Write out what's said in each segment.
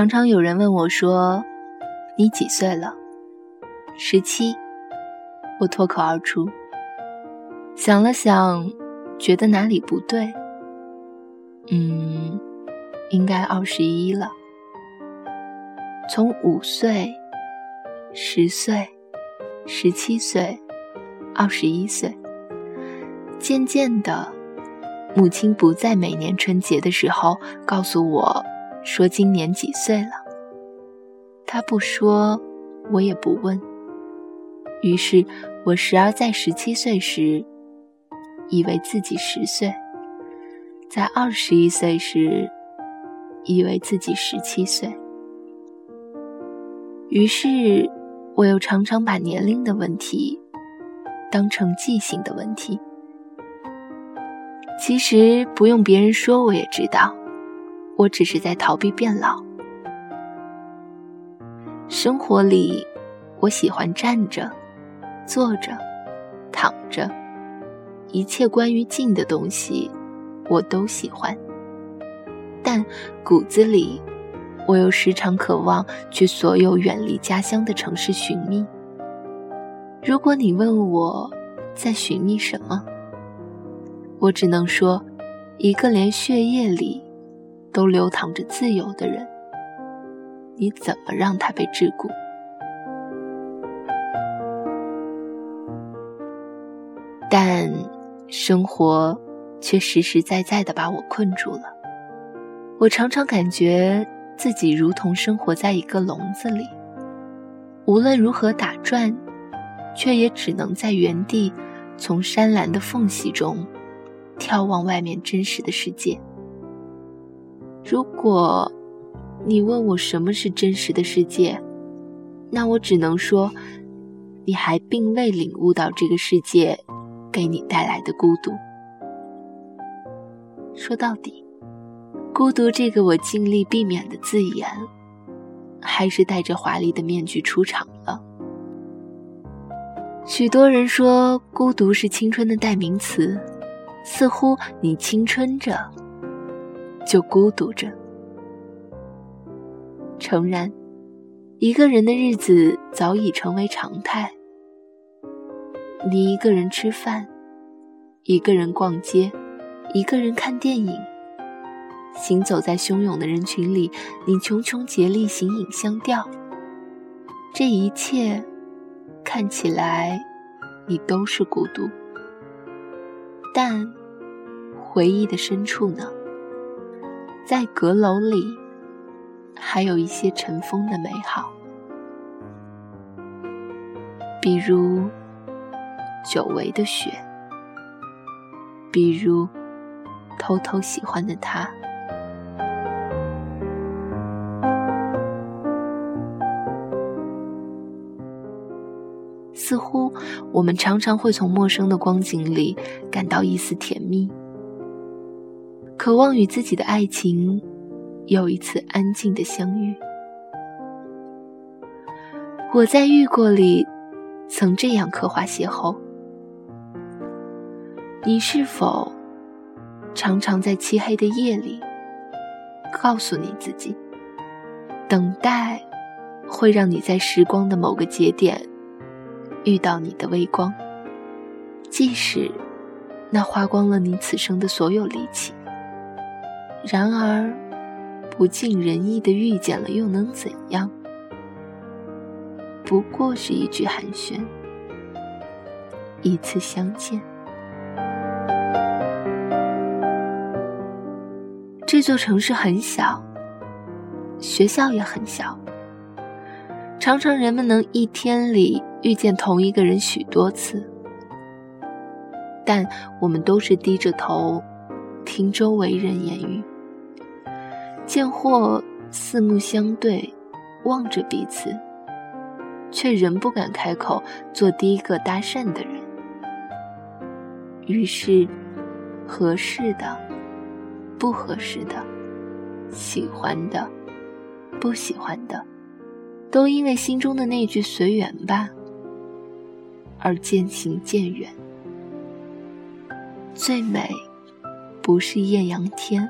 常常有人问我说：“你几岁了？”十七。我脱口而出。想了想，觉得哪里不对。嗯，应该二十一了。从五岁、十岁、十七岁、二十一岁，渐渐的，母亲不在每年春节的时候告诉我。说今年几岁了？他不说，我也不问。于是我时而在十七岁时，以为自己十岁；在二十一岁时，以为自己十七岁。于是我又常常把年龄的问题当成记性的问题。其实不用别人说，我也知道。我只是在逃避变老。生活里，我喜欢站着、坐着、躺着，一切关于静的东西，我都喜欢。但骨子里，我又时常渴望去所有远离家乡的城市寻觅。如果你问我在寻觅什么，我只能说，一个连血液里。都流淌着自由的人，你怎么让他被桎梏？但生活却实实在在的把我困住了。我常常感觉自己如同生活在一个笼子里，无论如何打转，却也只能在原地，从山岚的缝隙中眺望外面真实的世界。如果你问我什么是真实的世界，那我只能说，你还并未领悟到这个世界给你带来的孤独。说到底，孤独这个我尽力避免的字眼，还是戴着华丽的面具出场了。许多人说孤独是青春的代名词，似乎你青春着。就孤独着。诚然，一个人的日子早已成为常态。你一个人吃饭，一个人逛街，一个人看电影，行走在汹涌的人群里，你茕茕孑立，形影相吊。这一切看起来，你都是孤独。但回忆的深处呢？在阁楼里，还有一些尘封的美好，比如久违的雪，比如偷偷喜欢的他。似乎我们常常会从陌生的光景里感到一丝甜蜜。渴望与自己的爱情有一次安静的相遇。我在遇过里曾这样刻画邂逅：你是否常常在漆黑的夜里告诉你自己，等待会让你在时光的某个节点遇到你的微光，即使那花光了你此生的所有力气。然而，不尽人意的遇见了，又能怎样？不过是一句寒暄，一次相见。这座城市很小，学校也很小，常常人们能一天里遇见同一个人许多次，但我们都是低着头听周围人言语。见或四目相对，望着彼此，却仍不敢开口做第一个搭讪的人。于是，合适的、不合适的、喜欢的、不喜欢的，都因为心中的那句“随缘吧”而渐行渐远。最美，不是艳阳天。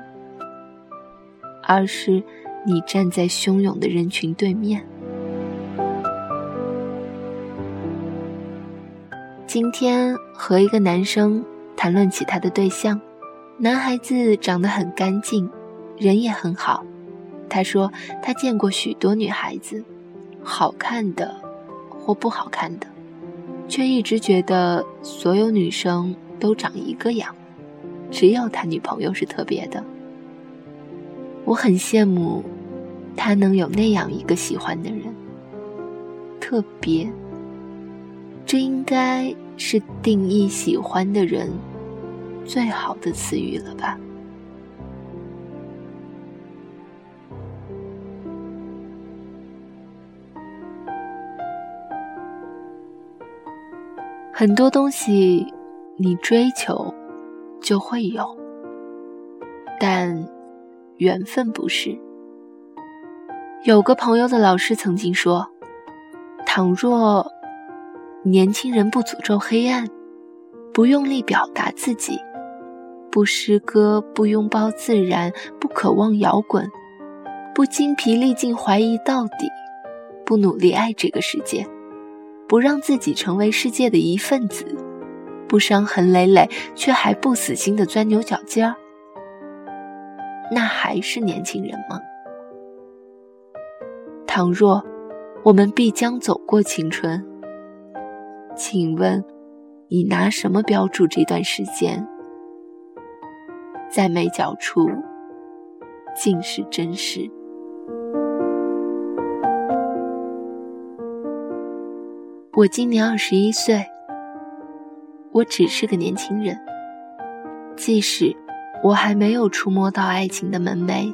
而是你站在汹涌的人群对面。今天和一个男生谈论起他的对象，男孩子长得很干净，人也很好。他说他见过许多女孩子，好看的或不好看的，却一直觉得所有女生都长一个样，只有他女朋友是特别的。我很羡慕他能有那样一个喜欢的人，特别。这应该是定义喜欢的人最好的词语了吧？很多东西你追求就会有，但缘分不是。有个朋友的老师曾经说：“倘若……”年轻人不诅咒黑暗，不用力表达自己，不诗歌，不拥抱自然，不渴望摇滚，不精疲力尽怀疑到底，不努力爱这个世界，不让自己成为世界的一份子，不伤痕累累却还不死心的钻牛角尖儿，那还是年轻人吗？倘若我们必将走过青春。请问，你拿什么标注这段时间？在眉角处，尽是真实。我今年二十一岁，我只是个年轻人。即使我还没有触摸到爱情的门楣，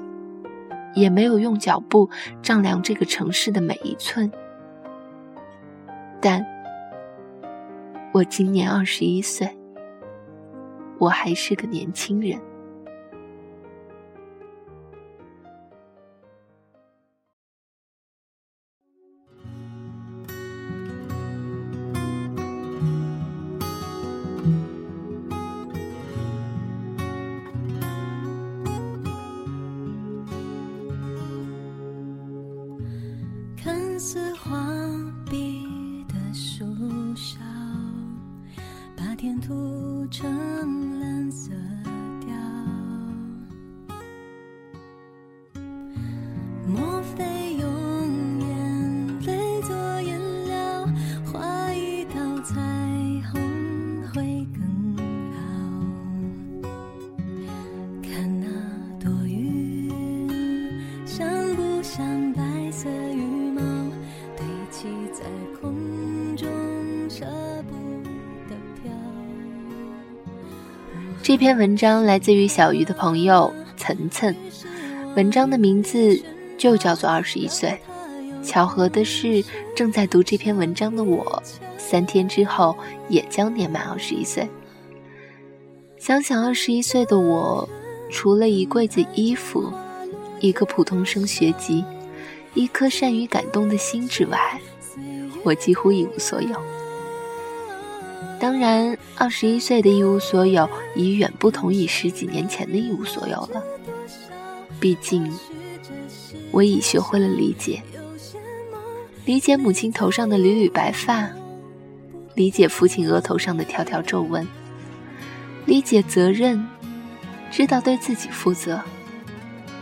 也没有用脚步丈量这个城市的每一寸，但。我今年二十一岁，我还是个年轻人。像白色羽毛堆积在空中，舍不得这篇文章来自于小鱼的朋友岑岑，文章的名字就叫做《二十一岁》。巧合的是，正在读这篇文章的我，三天之后也将年满二十一岁。想想二十一岁的我，除了一柜子衣服、一个普通生学籍、一颗善于感动的心之外，我几乎一无所有。当然，二十一岁的一无所有已远不同于十几年前的一无所有了。毕竟，我已学会了理解，理解母亲头上的缕缕白发，理解父亲额头上的条条皱纹，理解责任，知道对自己负责，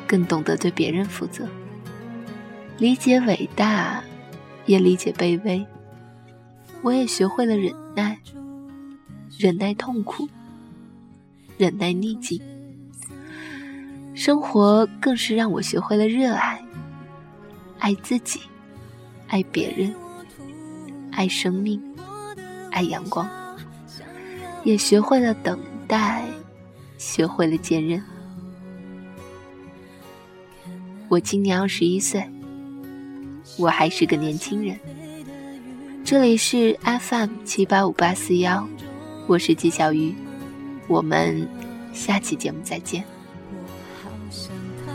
更懂得对别人负责。理解伟大，也理解卑微。我也学会了忍耐。忍耐痛苦，忍耐逆境，生活更是让我学会了热爱，爱自己，爱别人，爱生命，爱阳光，也学会了等待，学会了坚韧。我今年二十一岁，我还是个年轻人。这里是 FM 七八五八四幺。我是纪小鱼，我们下期节目再见。我好想他，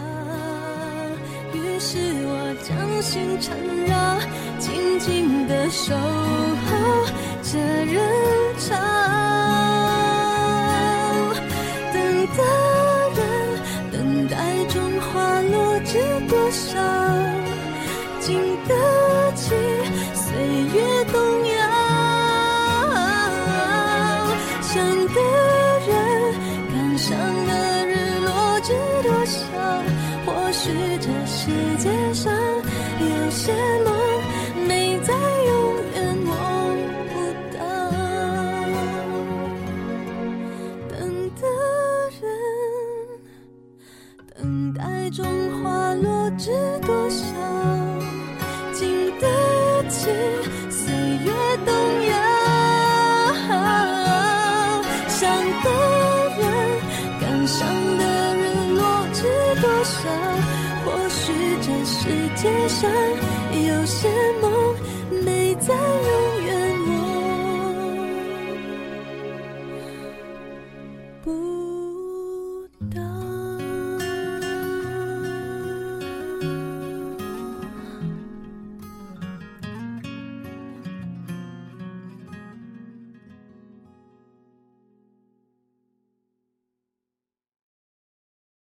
于是我将心缠绕，静静的守候这人等的日落知多少或许这世界上有些梦不。